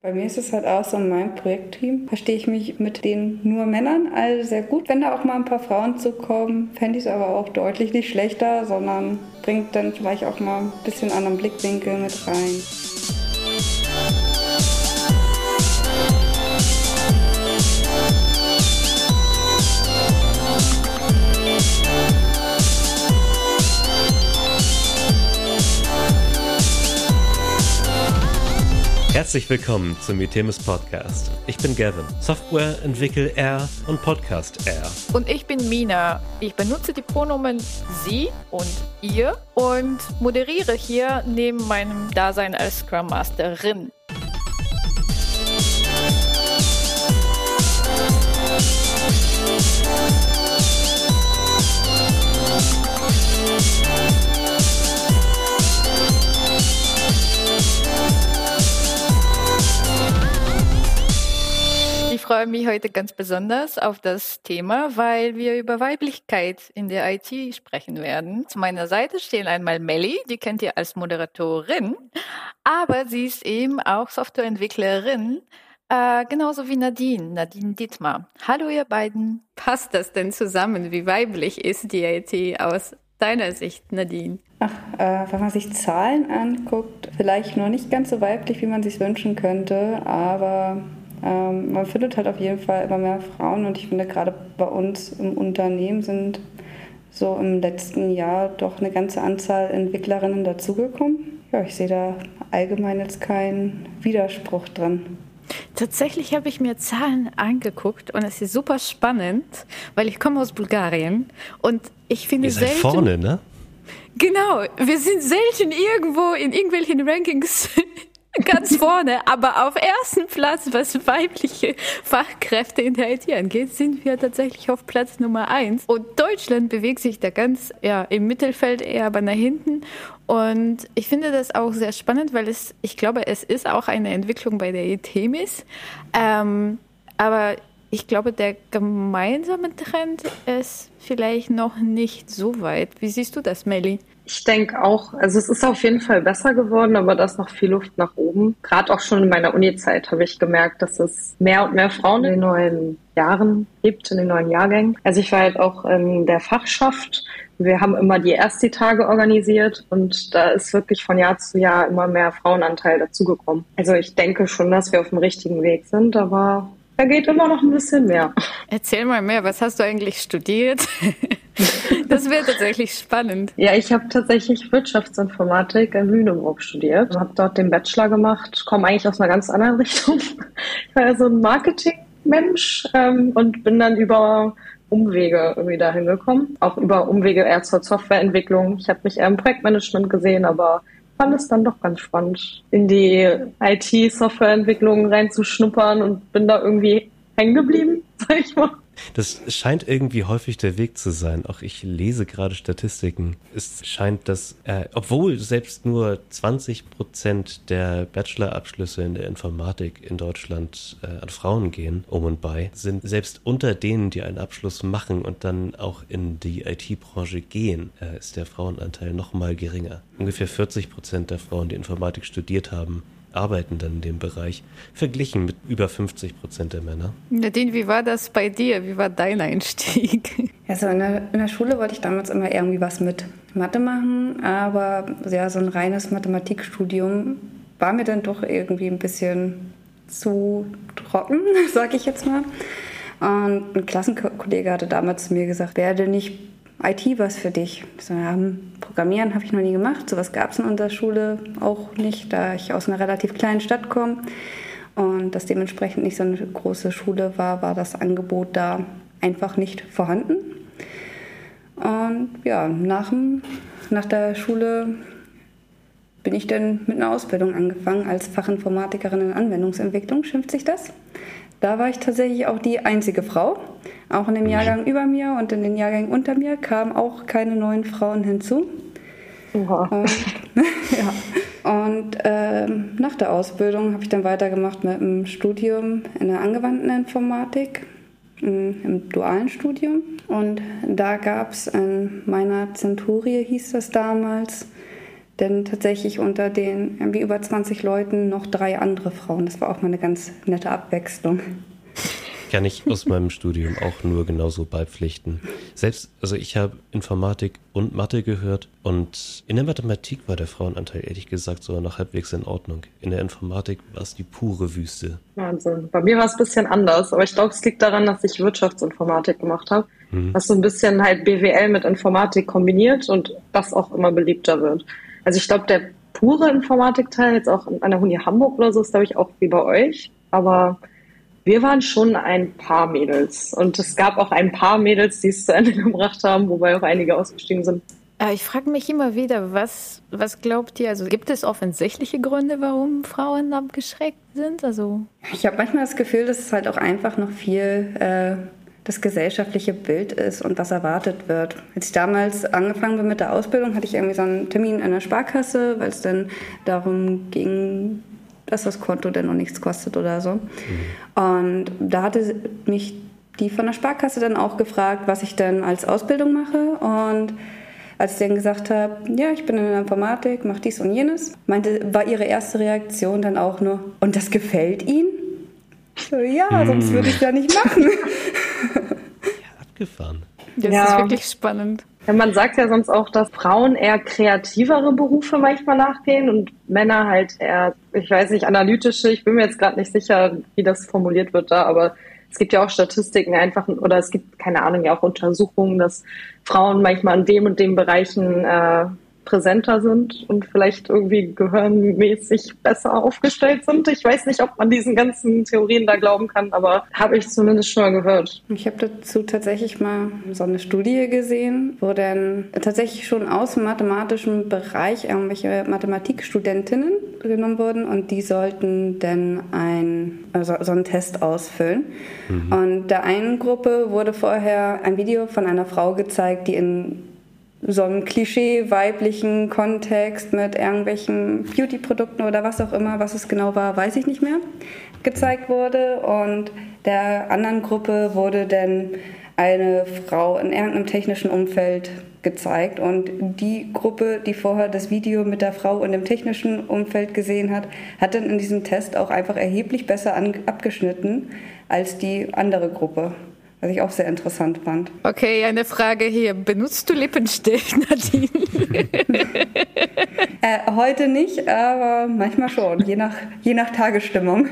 Bei mir ist es halt auch so, in meinem Projektteam verstehe ich mich mit den nur Männern alle sehr gut. Wenn da auch mal ein paar Frauen zukommen, fände ich es aber auch deutlich nicht schlechter, sondern bringt dann vielleicht auch mal ein bisschen anderen Blickwinkel mit rein. Herzlich willkommen zum Itemis Podcast. Ich bin Gavin, Software entwickle R und Podcast R. Und ich bin Mina. Ich benutze die Pronomen sie und ihr und moderiere hier neben meinem Dasein als Scrum Masterin. Freue mich heute ganz besonders auf das Thema, weil wir über Weiblichkeit in der IT sprechen werden. Zu meiner Seite stehen einmal Melly, die kennt ihr als Moderatorin, aber sie ist eben auch Softwareentwicklerin, äh, genauso wie Nadine, Nadine Dietmar. Hallo ihr beiden. Passt das denn zusammen? Wie weiblich ist die IT aus deiner Sicht, Nadine? Ach, äh, wenn man sich Zahlen anguckt, vielleicht noch nicht ganz so weiblich, wie man sich wünschen könnte, aber ähm, man findet halt auf jeden Fall immer mehr Frauen und ich finde gerade bei uns im Unternehmen sind so im letzten Jahr doch eine ganze Anzahl Entwicklerinnen dazugekommen. Ja, ich sehe da allgemein jetzt keinen Widerspruch drin. Tatsächlich habe ich mir Zahlen angeguckt und es ist super spannend, weil ich komme aus Bulgarien und ich finde Ihr seid selten vorne, ne? Genau, wir sind selten irgendwo in irgendwelchen Rankings ganz vorne, aber auf ersten Platz, was weibliche Fachkräfte in der IT angeht, sind wir tatsächlich auf Platz Nummer eins. Und Deutschland bewegt sich da ganz ja, im Mittelfeld eher aber nach hinten. Und ich finde das auch sehr spannend, weil es, ich glaube, es ist auch eine Entwicklung bei der ETMIS. Ähm, aber ich glaube, der gemeinsame Trend ist vielleicht noch nicht so weit. Wie siehst du das, Melly? Ich denke auch, also es ist auf jeden Fall besser geworden, aber da ist noch viel Luft nach oben. Gerade auch schon in meiner Uni-Zeit habe ich gemerkt, dass es mehr und mehr Frauen in den neuen Jahren gibt, in den neuen Jahrgängen. Also ich war halt auch in der Fachschaft. Wir haben immer die Ersti-Tage organisiert und da ist wirklich von Jahr zu Jahr immer mehr Frauenanteil dazugekommen. Also ich denke schon, dass wir auf dem richtigen Weg sind, aber da geht immer noch ein bisschen mehr. Erzähl mal mehr, was hast du eigentlich studiert? Das wäre tatsächlich spannend. Ja, ich habe tatsächlich Wirtschaftsinformatik in Lüneburg studiert. Habe dort den Bachelor gemacht, komme eigentlich aus einer ganz anderen Richtung. Ich war ja so ein Marketing-Mensch ähm, und bin dann über Umwege irgendwie dahin gekommen. Auch über Umwege eher zur Softwareentwicklung. Ich habe mich eher im Projektmanagement gesehen, aber fand es dann doch ganz spannend, in die IT-Softwareentwicklung reinzuschnuppern und bin da irgendwie hängen geblieben, sag ich mal. Das scheint irgendwie häufig der Weg zu sein. Auch ich lese gerade Statistiken. Es scheint, dass, äh, obwohl selbst nur 20 Prozent der Bachelorabschlüsse in der Informatik in Deutschland äh, an Frauen gehen, um und bei, sind selbst unter denen, die einen Abschluss machen und dann auch in die IT-Branche gehen, äh, ist der Frauenanteil noch mal geringer. Ungefähr 40 Prozent der Frauen, die Informatik studiert haben, arbeiten dann in dem Bereich, verglichen mit über 50 Prozent der Männer. Nadine, wie war das bei dir? Wie war dein Einstieg? Also in der, in der Schule wollte ich damals immer irgendwie was mit Mathe machen, aber ja, so ein reines Mathematikstudium war mir dann doch irgendwie ein bisschen zu trocken, sag ich jetzt mal. Und ein Klassenkollege hatte damals zu mir gesagt, werde nicht IT was für dich? So, ja, Programmieren habe ich noch nie gemacht. Sowas gab es in unserer Schule auch nicht, da ich aus einer relativ kleinen Stadt komme und das dementsprechend nicht so eine große Schule war, war das Angebot da einfach nicht vorhanden. Und ja, nach, nach der Schule bin ich dann mit einer Ausbildung angefangen als Fachinformatikerin in Anwendungsentwicklung, schimpft sich das. Da war ich tatsächlich auch die einzige Frau. Auch in dem mhm. Jahrgang über mir und in den Jahrgängen unter mir kamen auch keine neuen Frauen hinzu. Oha. Und, ja. und äh, nach der Ausbildung habe ich dann weitergemacht mit einem Studium in der angewandten Informatik, im dualen Studium. Und da gab es in meiner Zenturie, hieß das damals, denn tatsächlich unter den irgendwie über 20 Leuten noch drei andere Frauen. Das war auch mal eine ganz nette Abwechslung. Kann ich aus meinem Studium auch nur genauso beipflichten. Selbst, also ich habe Informatik und Mathe gehört und in der Mathematik war der Frauenanteil ehrlich gesagt sogar noch halbwegs in Ordnung. In der Informatik war es die pure Wüste. Wahnsinn. Bei mir war es ein bisschen anders, aber ich glaube, es liegt daran, dass ich Wirtschaftsinformatik gemacht habe, mhm. was so ein bisschen halt BWL mit Informatik kombiniert und das auch immer beliebter wird. Also ich glaube, der pure Informatikteil jetzt auch an der Uni Hamburg oder so ist, glaube ich, auch wie bei euch, aber wir waren schon ein paar Mädels. Und es gab auch ein paar Mädels, die es zu Ende gebracht haben, wobei auch einige ausgestiegen sind. Äh, ich frage mich immer wieder, was, was glaubt ihr? Also gibt es offensichtliche Gründe, warum Frauen abgeschreckt sind? Also ich habe manchmal das Gefühl, dass es halt auch einfach noch viel äh, das gesellschaftliche Bild ist und was erwartet wird. Als ich damals angefangen bin mit der Ausbildung, hatte ich irgendwie so einen Termin in der Sparkasse, weil es dann darum ging, dass das Konto denn noch nichts kostet oder so. Mhm. Und da hatte mich die von der Sparkasse dann auch gefragt, was ich denn als Ausbildung mache. Und als ich dann gesagt habe, ja, ich bin in der Informatik, mache dies und jenes, meinte, war ihre erste Reaktion dann auch nur, und das gefällt Ihnen? So, ja, sonst würde ich ja nicht machen. ja, abgefahren. Das ja. ist wirklich spannend. Ja, man sagt ja sonst auch, dass Frauen eher kreativere Berufe manchmal nachgehen und Männer halt eher, ich weiß nicht, analytische. Ich bin mir jetzt gerade nicht sicher, wie das formuliert wird da, aber es gibt ja auch Statistiken einfach, oder es gibt, keine Ahnung, ja auch Untersuchungen, dass Frauen manchmal in dem und dem Bereichen äh, präsenter sind und vielleicht irgendwie gehirnmäßig besser aufgestellt sind. Ich weiß nicht, ob man diesen ganzen Theorien da glauben kann, aber habe ich zumindest schon mal gehört. Ich habe dazu tatsächlich mal so eine Studie gesehen, wo dann tatsächlich schon aus dem mathematischen Bereich irgendwelche Mathematikstudentinnen genommen wurden und die sollten dann ein, also so einen Test ausfüllen. Mhm. Und der einen Gruppe wurde vorher ein Video von einer Frau gezeigt, die in so einem Klischee-weiblichen Kontext mit irgendwelchen Beauty-Produkten oder was auch immer, was es genau war, weiß ich nicht mehr, gezeigt wurde. Und der anderen Gruppe wurde dann eine Frau in irgendeinem technischen Umfeld gezeigt. Und die Gruppe, die vorher das Video mit der Frau in dem technischen Umfeld gesehen hat, hat dann in diesem Test auch einfach erheblich besser abgeschnitten als die andere Gruppe was ich auch sehr interessant fand. Okay, eine Frage hier. Benutzt du Lippenstift, Nadine? äh, heute nicht, aber manchmal schon, je nach, je nach Tagesstimmung.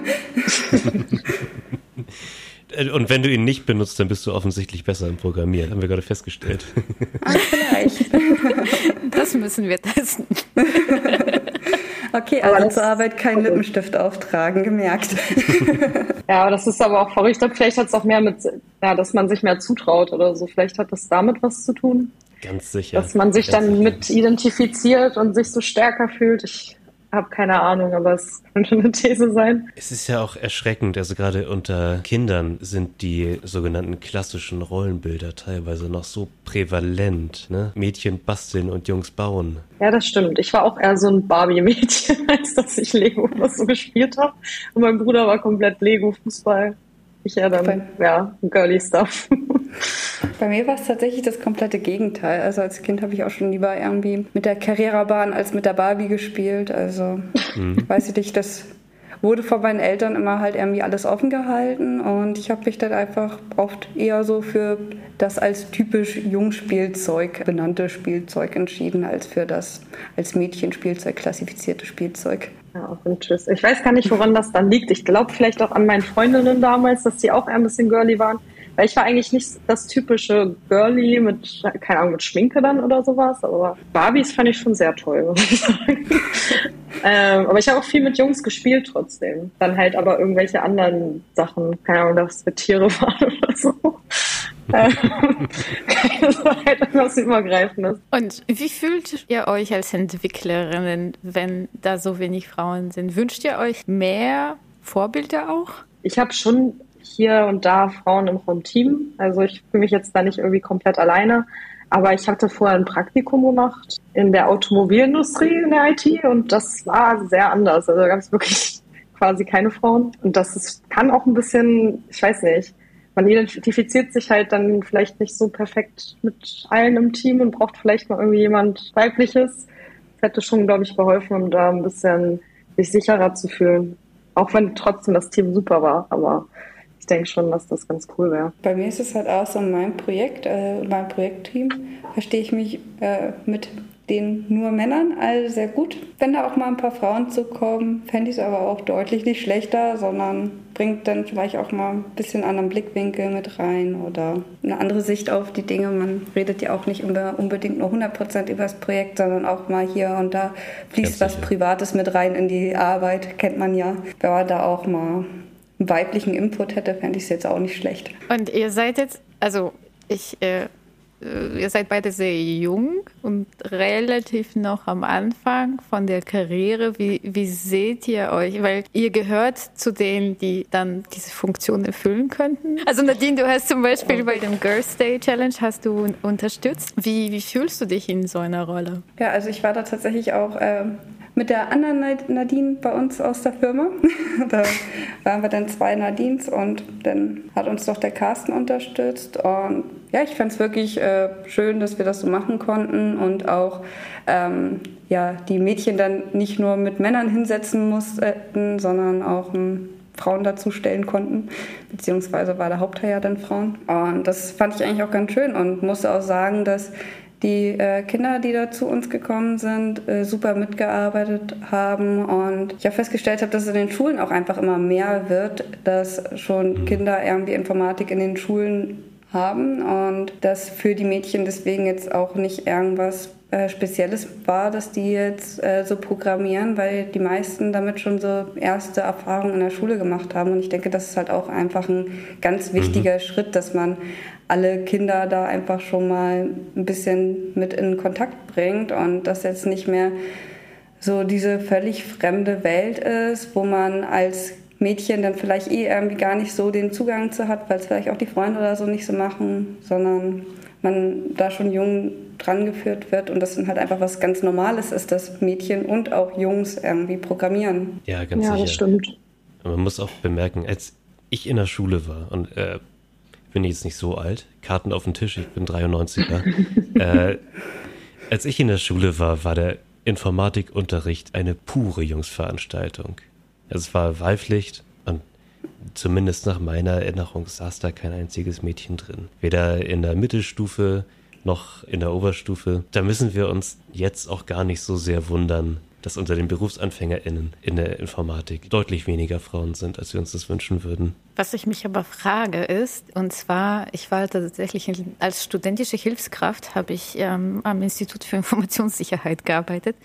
Und wenn du ihn nicht benutzt, dann bist du offensichtlich besser im Programmieren, haben wir gerade festgestellt. Ah, vielleicht. Das müssen wir testen. Okay, also zur Arbeit keinen Lippenstift auftragen, gemerkt. Ja, das ist aber auch verrückt. Vielleicht hat es auch mehr mit, ja, dass man sich mehr zutraut oder so. Vielleicht hat das damit was zu tun. Ganz sicher. Dass man sich Ganz dann sicher. mit identifiziert und sich so stärker fühlt. Ich habe keine Ahnung, aber es könnte eine These sein. Es ist ja auch erschreckend, also gerade unter Kindern sind die sogenannten klassischen Rollenbilder teilweise noch so prävalent. Ne? Mädchen basteln und Jungs bauen. Ja, das stimmt. Ich war auch eher so ein Barbie-Mädchen, als dass ich Lego oder so gespielt habe. Und mein Bruder war komplett Lego-Fußball. Ich ja dann, ja, girly Stuff. Bei mir war es tatsächlich das komplette Gegenteil. Also als Kind habe ich auch schon lieber irgendwie mit der Carrera-Bahn als mit der Barbie gespielt. Also mhm. weiß ich nicht, das wurde von meinen Eltern immer halt irgendwie alles offen gehalten und ich habe mich dann einfach oft eher so für das als typisch Jungspielzeug benannte Spielzeug entschieden, als für das als Mädchenspielzeug klassifizierte Spielzeug. Ja, Tschüss. Ich weiß gar nicht, woran das dann liegt. Ich glaube vielleicht auch an meinen Freundinnen damals, dass sie auch eher ein bisschen girly waren. Weil ich war eigentlich nicht das typische Girly mit, keine Ahnung, mit Schminke dann oder sowas, aber Barbies fand ich schon sehr toll, muss ich sagen. ähm, aber ich habe auch viel mit Jungs gespielt trotzdem. Dann halt aber irgendwelche anderen Sachen, keine Ahnung, dass es mit Tiere waren oder so. Ähm, das war halt etwas Übergreifendes. Und wie fühlt ihr euch als Entwicklerinnen, wenn da so wenig Frauen sind? Wünscht ihr euch mehr Vorbilder auch? Ich habe schon hier und da Frauen im Team. Also ich fühle mich jetzt da nicht irgendwie komplett alleine. Aber ich hatte vorher ein Praktikum gemacht in der Automobilindustrie in der IT und das war sehr anders. Also da gab es wirklich quasi keine Frauen. Und das ist, kann auch ein bisschen, ich weiß nicht, man identifiziert sich halt dann vielleicht nicht so perfekt mit allen im Team und braucht vielleicht mal irgendwie jemand weibliches. Das hätte schon, glaube ich, geholfen, um da ein bisschen sich sicherer zu fühlen. Auch wenn trotzdem das Team super war, aber ich denke schon, dass das ganz cool wäre. Bei mir ist es halt auch so in meinem Projekt, äh, meinem Projektteam, verstehe ich mich äh, mit den nur Männern all sehr gut. Wenn da auch mal ein paar Frauen zukommen, fände ich es aber auch deutlich nicht schlechter, sondern bringt dann vielleicht auch mal ein bisschen anderen Blickwinkel mit rein oder eine andere Sicht auf die Dinge. Man redet ja auch nicht unbedingt nur 100% über das Projekt, sondern auch mal hier und da fließt was Privates mit rein in die Arbeit, kennt man ja. Wenn man da auch mal weiblichen Input hätte, fände ich es jetzt auch nicht schlecht. Und ihr seid jetzt, also ich, äh, äh, ihr seid beide sehr jung und relativ noch am Anfang von der Karriere. Wie, wie seht ihr euch? Weil ihr gehört zu denen, die dann diese Funktion erfüllen könnten. Also Nadine, du hast zum Beispiel bei dem Girls Day Challenge hast du unterstützt. Wie, wie fühlst du dich in so einer Rolle? Ja, also ich war da tatsächlich auch äh, mit der anderen Nadine bei uns aus der Firma. da waren wir dann zwei Nadines und dann hat uns doch der Carsten unterstützt. Und ja, ich fand es wirklich äh, schön, dass wir das so machen konnten und auch ähm, ja, die Mädchen dann nicht nur mit Männern hinsetzen mussten, sondern auch ähm, Frauen dazustellen konnten, beziehungsweise war der Hauptteil ja dann Frauen. Und das fand ich eigentlich auch ganz schön und musste auch sagen, dass die äh, Kinder, die da zu uns gekommen sind, äh, super mitgearbeitet haben. Und ich habe festgestellt, habe, dass es in den Schulen auch einfach immer mehr wird, dass schon mhm. Kinder irgendwie Informatik in den Schulen haben und dass für die Mädchen deswegen jetzt auch nicht irgendwas äh, Spezielles war, dass die jetzt äh, so programmieren, weil die meisten damit schon so erste Erfahrungen in der Schule gemacht haben. Und ich denke, das ist halt auch einfach ein ganz wichtiger mhm. Schritt, dass man alle Kinder da einfach schon mal ein bisschen mit in Kontakt bringt und das jetzt nicht mehr so diese völlig fremde Welt ist, wo man als Mädchen dann vielleicht eh irgendwie gar nicht so den Zugang zu hat, weil es vielleicht auch die Freunde oder so nicht so machen, sondern man da schon jung dran geführt wird und das dann halt einfach was ganz Normales ist, dass Mädchen und auch Jungs irgendwie programmieren. Ja, ganz ja, sicher. das stimmt. Man muss auch bemerken, als ich in der Schule war und äh, bin jetzt nicht so alt, Karten auf dem Tisch, ich bin 93er. äh, als ich in der Schule war, war der Informatikunterricht eine pure Jungsveranstaltung. Es war Wahlpflicht und zumindest nach meiner Erinnerung saß da kein einziges Mädchen drin. Weder in der Mittelstufe noch in der Oberstufe. Da müssen wir uns jetzt auch gar nicht so sehr wundern, dass unter den BerufsanfängerInnen in der Informatik deutlich weniger Frauen sind, als wir uns das wünschen würden. Was ich mich aber frage ist, und zwar, ich war tatsächlich als studentische Hilfskraft, habe ich ähm, am Institut für Informationssicherheit gearbeitet.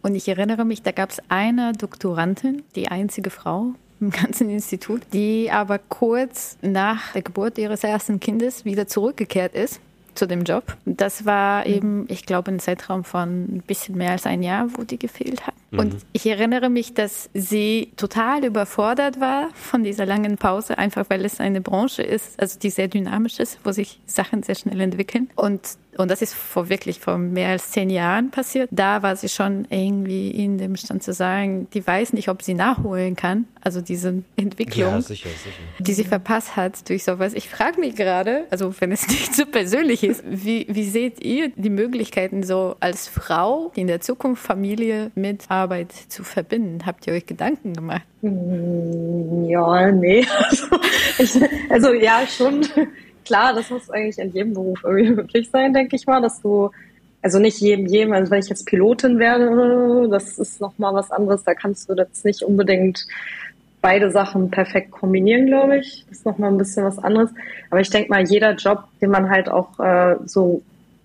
Und ich erinnere mich, da gab es eine Doktorandin, die einzige Frau, im ganzen Institut, die aber kurz nach der Geburt ihres ersten Kindes wieder zurückgekehrt ist zu dem Job. Das war mhm. eben, ich glaube, ein Zeitraum von ein bisschen mehr als ein Jahr, wo die gefehlt hat. Mhm. Und ich erinnere mich, dass sie total überfordert war von dieser langen Pause, einfach weil es eine Branche ist, also die sehr dynamisch ist, wo sich Sachen sehr schnell entwickeln. Und und das ist vor wirklich vor mehr als zehn Jahren passiert. Da war sie schon irgendwie in dem Stand zu sagen, die weiß nicht, ob sie nachholen kann. Also diese Entwicklung, ja, sicher, sicher. die sie verpasst hat durch sowas. Ich frage mich gerade, also wenn es nicht so persönlich ist, wie, wie seht ihr die Möglichkeiten so als Frau in der Zukunft Familie mit Arbeit zu verbinden? Habt ihr euch Gedanken gemacht? Mm, ja, nee. Also, ich, also ja, schon klar, das muss eigentlich in jedem Beruf irgendwie möglich sein, denke ich mal, dass du, also nicht jedem, jedem, also wenn ich jetzt Pilotin werde, das ist nochmal was anderes, da kannst du jetzt nicht unbedingt beide Sachen perfekt kombinieren, glaube ich. Das ist nochmal ein bisschen was anderes. Aber ich denke mal, jeder Job, den man halt auch äh, so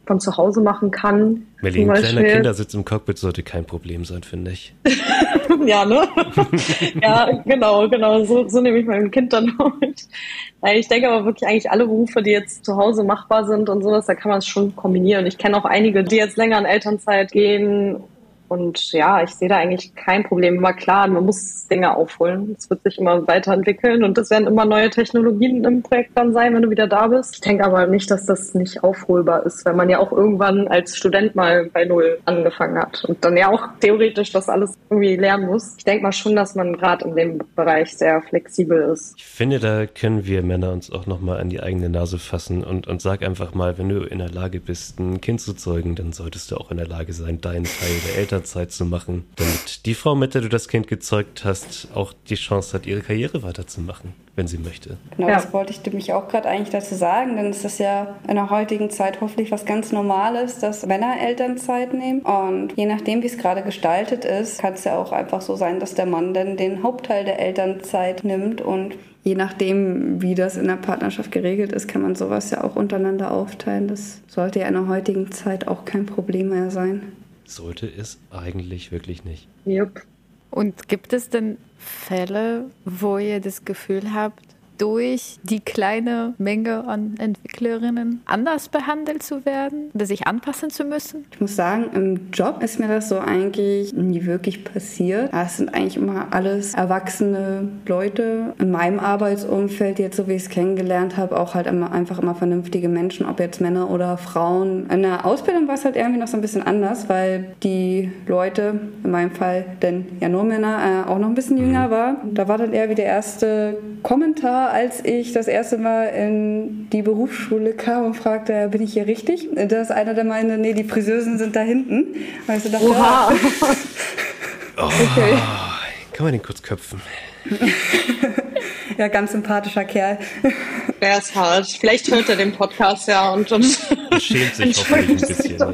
von zu Hause machen kann. Melly, ein kleiner Kindersitz im Cockpit sollte kein Problem sein, finde ich. ja, ne? ja, genau, genau. So, so nehme ich mein Kind dann mit. Ich denke aber wirklich eigentlich alle Berufe, die jetzt zu Hause machbar sind und sowas, da kann man es schon kombinieren. Ich kenne auch einige, die jetzt länger in Elternzeit gehen und ja, ich sehe da eigentlich kein Problem. Aber klar, man muss Dinge aufholen. Es wird sich immer weiterentwickeln und es werden immer neue Technologien im Projekt dann sein, wenn du wieder da bist. Ich denke aber nicht, dass das nicht aufholbar ist, weil man ja auch irgendwann als Student mal bei Null angefangen hat und dann ja auch theoretisch das alles irgendwie lernen muss. Ich denke mal schon, dass man gerade in dem Bereich sehr flexibel ist. Ich finde, da können wir Männer uns auch nochmal an die eigene Nase fassen und, und sag einfach mal, wenn du in der Lage bist, ein Kind zu zeugen, dann solltest du auch in der Lage sein, deinen Teil der Eltern Elternzeit zu machen, damit die Frau, mit der du das Kind gezeugt hast, auch die Chance hat, ihre Karriere weiterzumachen, wenn sie möchte. Genau, ja. das wollte ich nämlich auch gerade eigentlich dazu sagen, denn es ist ja in der heutigen Zeit hoffentlich was ganz Normales, dass Männer Elternzeit nehmen. Und je nachdem, wie es gerade gestaltet ist, kann es ja auch einfach so sein, dass der Mann dann den Hauptteil der Elternzeit nimmt und je nachdem, wie das in der Partnerschaft geregelt ist, kann man sowas ja auch untereinander aufteilen. Das sollte ja in der heutigen Zeit auch kein Problem mehr sein. Sollte es eigentlich wirklich nicht. Yep. Und gibt es denn Fälle, wo ihr das Gefühl habt, durch die kleine Menge an Entwicklerinnen anders behandelt zu werden oder sich anpassen zu müssen? Ich muss sagen, im Job ist mir das so eigentlich nie wirklich passiert. Es sind eigentlich immer alles erwachsene Leute. In meinem Arbeitsumfeld, jetzt so wie ich es kennengelernt habe, auch halt immer, einfach immer vernünftige Menschen, ob jetzt Männer oder Frauen. In der Ausbildung war es halt irgendwie noch so ein bisschen anders, weil die Leute, in meinem Fall denn ja nur Männer, äh, auch noch ein bisschen jünger mhm. war. Da war dann eher wie der erste Kommentar als ich das erste Mal in die Berufsschule kam und fragte, bin ich hier richtig? Da ist einer, der meinte, nee, die Friseusen sind da hinten. Weißt du, dachte, Oha. oh, okay. Kann man den kurz köpfen? ja, ganz sympathischer Kerl. Der ist hart. Vielleicht hört er den Podcast ja und, und schämt sich hoffentlich ein bisschen. Ja.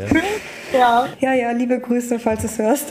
Ja. ja, ja, liebe Grüße, falls du es hörst.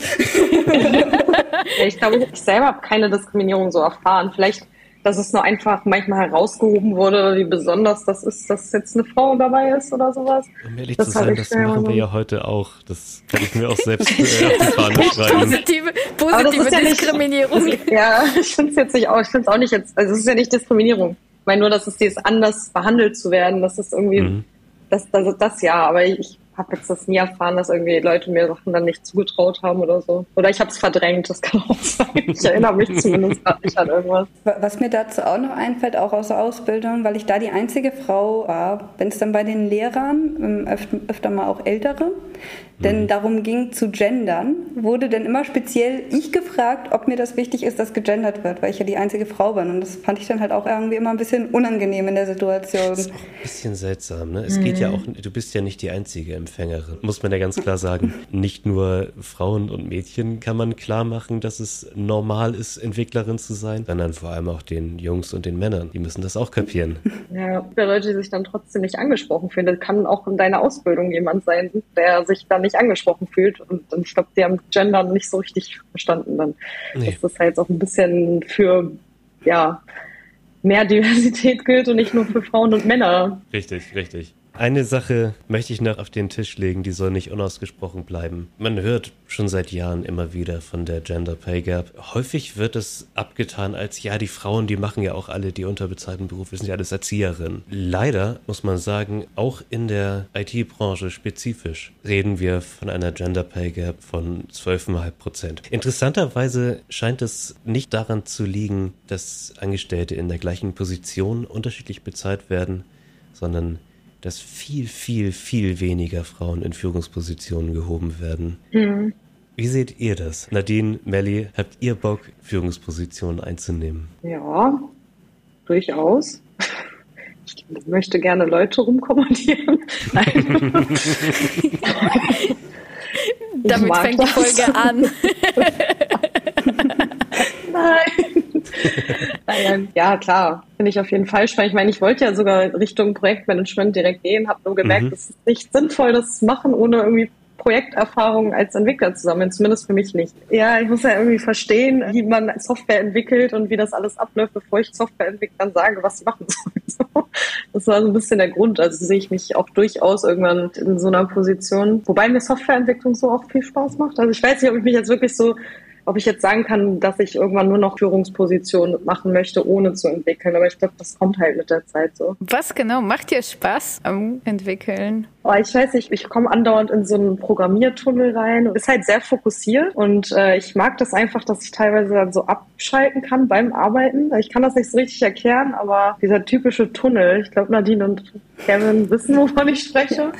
ich glaube, ich selber habe keine Diskriminierung so erfahren. Vielleicht dass es nur einfach manchmal herausgehoben wurde, wie besonders das ist, dass jetzt eine Frau dabei ist oder sowas. Um ehrlich das zu sein, das machen wir ja heute auch. Das kann ich mir auch selbst äh, auf die Fahne schreiben. Positive, positive ja Diskriminierung. Nicht, ja, ich finde es jetzt nicht auch, ich finde es auch nicht jetzt, also es ist ja nicht Diskriminierung. Ich meine nur, dass es dieses anders behandelt zu werden, das ist irgendwie, mhm. das, das, das ja, aber ich habe jetzt das nie erfahren, dass irgendwie Leute mir Sachen dann nicht zugetraut haben oder so. Oder ich habe es verdrängt, das kann auch sein. Ich erinnere mich zumindest gar nicht an irgendwas. Was mir dazu auch noch einfällt, auch aus der Ausbildung, weil ich da die einzige Frau war, wenn es dann bei den Lehrern ähm, öfter, öfter mal auch ältere, denn mhm. darum ging zu gendern, wurde dann immer speziell ich gefragt, ob mir das wichtig ist, dass gegendert wird, weil ich ja die einzige Frau bin. Und das fand ich dann halt auch irgendwie immer ein bisschen unangenehm in der Situation. Das ist auch ein bisschen seltsam, ne? Es mhm. geht ja mhm. auch, du bist ja nicht die einzige Empfängerin, muss man ja ganz klar sagen. Nicht nur Frauen und Mädchen kann man klar machen, dass es normal ist, Entwicklerin zu sein, sondern vor allem auch den Jungs und den Männern. Die müssen das auch kapieren. Ja, der Leute, die sich dann trotzdem nicht angesprochen fühlen. Das kann auch in deiner Ausbildung jemand sein, der sich dann nicht angesprochen fühlt. Und, und ich glaube, die haben Gender nicht so richtig verstanden dann. Nee. Dass das halt auch ein bisschen für, ja, mehr Diversität gilt und nicht nur für Frauen und Männer. Richtig, richtig. Eine Sache möchte ich noch auf den Tisch legen, die soll nicht unausgesprochen bleiben. Man hört schon seit Jahren immer wieder von der Gender Pay Gap. Häufig wird es abgetan als, ja, die Frauen, die machen ja auch alle die unterbezahlten Berufe, sind ja alles Erzieherinnen. Leider muss man sagen, auch in der IT-Branche spezifisch reden wir von einer Gender Pay Gap von 12,5 Prozent. Interessanterweise scheint es nicht daran zu liegen, dass Angestellte in der gleichen Position unterschiedlich bezahlt werden, sondern dass viel, viel, viel weniger Frauen in Führungspositionen gehoben werden. Mhm. Wie seht ihr das? Nadine, Melly, habt ihr Bock, Führungspositionen einzunehmen? Ja, durchaus. Ich möchte gerne Leute rumkommandieren. Damit fängt das. die Folge an. Nein. ja, klar, finde ich auf jeden Fall spannend. Ich meine, ich wollte ja sogar Richtung Projektmanagement direkt gehen, habe nur gemerkt, mhm. es ist nicht sinnvoll, das zu machen, ohne irgendwie Projekterfahrung als Entwickler zu sammeln, zumindest für mich nicht. Ja, ich muss ja irgendwie verstehen, wie man Software entwickelt und wie das alles abläuft, bevor ich Softwareentwicklern sage, was sie machen sollen. Das war so ein bisschen der Grund. Also sehe ich mich auch durchaus irgendwann in so einer Position, wobei mir Softwareentwicklung so auch viel Spaß macht. Also ich weiß nicht, ob ich mich jetzt wirklich so ob ich jetzt sagen kann, dass ich irgendwann nur noch Führungspositionen machen möchte, ohne zu entwickeln. Aber ich glaube, das kommt halt mit der Zeit so. Was genau macht dir Spaß am Entwickeln? Oh, ich weiß nicht, ich komme andauernd in so einen Programmiertunnel rein. Ist halt sehr fokussiert und äh, ich mag das einfach, dass ich teilweise dann so abschalten kann beim Arbeiten. Ich kann das nicht so richtig erklären, aber dieser typische Tunnel, ich glaube Nadine und Kevin wissen, wovon ich spreche.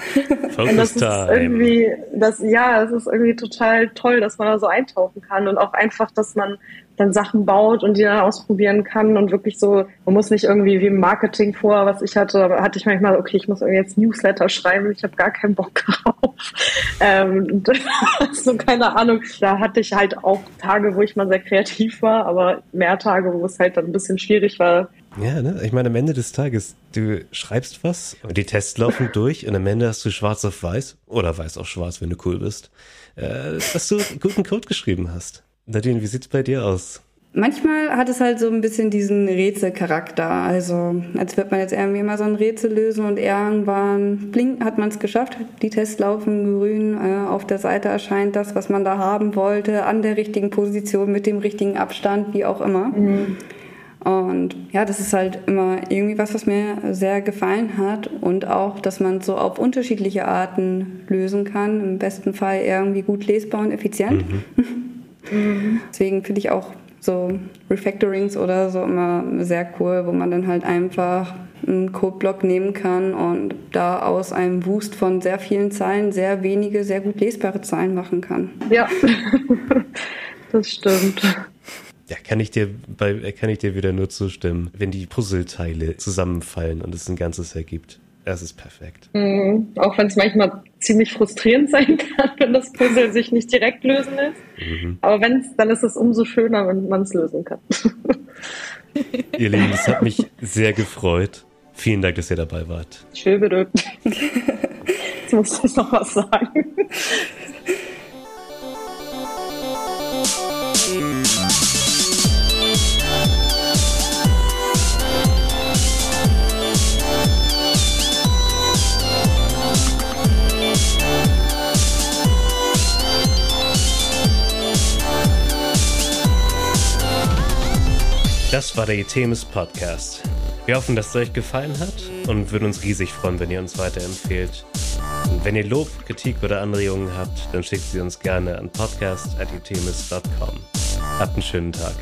Focus und das ist irgendwie, das, ja, es ist irgendwie total toll, dass man da so eintauchen kann und auch einfach, dass man dann Sachen baut und die dann ausprobieren kann und wirklich so, man muss nicht irgendwie wie im Marketing vor, was ich hatte, aber hatte ich manchmal, okay, ich muss jetzt Newsletter schreiben, ich habe gar keinen Bock drauf. Ähm, so keine Ahnung. Da hatte ich halt auch Tage, wo ich mal sehr kreativ war, aber mehr Tage, wo es halt dann ein bisschen schwierig war. Ja, ne? Ich meine, am Ende des Tages, du schreibst was und die Tests laufen durch und am Ende hast du schwarz auf weiß oder weiß auf schwarz, wenn du cool bist, äh, dass du guten Code geschrieben hast. Nadine, wie sieht's bei dir aus? Manchmal hat es halt so ein bisschen diesen Rätselcharakter. Also, als wird man jetzt irgendwie mal so ein Rätsel lösen und irgendwann blinkt, hat man es geschafft. Die Tests laufen grün. Äh, auf der Seite erscheint das, was man da haben wollte, an der richtigen Position, mit dem richtigen Abstand, wie auch immer. Mhm. Und ja, das ist halt immer irgendwie was, was mir sehr gefallen hat. Und auch, dass man es so auf unterschiedliche Arten lösen kann. Im besten Fall irgendwie gut lesbar und effizient. Mhm. Deswegen finde ich auch so Refactorings oder so immer sehr cool, wo man dann halt einfach einen Codeblock nehmen kann und da aus einem Boost von sehr vielen Zahlen sehr wenige, sehr gut lesbare Zahlen machen kann. Ja, das stimmt. Ja, kann ich dir bei, kann ich dir wieder nur zustimmen, wenn die Puzzleteile zusammenfallen und es ein Ganzes ergibt. Es ist perfekt. Mhm. Auch wenn es manchmal ziemlich frustrierend sein kann, wenn das Puzzle sich nicht direkt lösen lässt. Mhm. Aber wenn es, dann ist es umso schöner, wenn man es lösen kann. ihr Lieben, es hat mich sehr gefreut. Vielen Dank, dass ihr dabei wart. Schön bitte. Jetzt muss ich noch was sagen. Das war der Itemis Podcast. Wir hoffen, dass es euch gefallen hat und würden uns riesig freuen, wenn ihr uns weiterempfehlt. Und wenn ihr Lob, Kritik oder Anregungen habt, dann schickt sie uns gerne an podcast.itemis.com. Habt einen schönen Tag.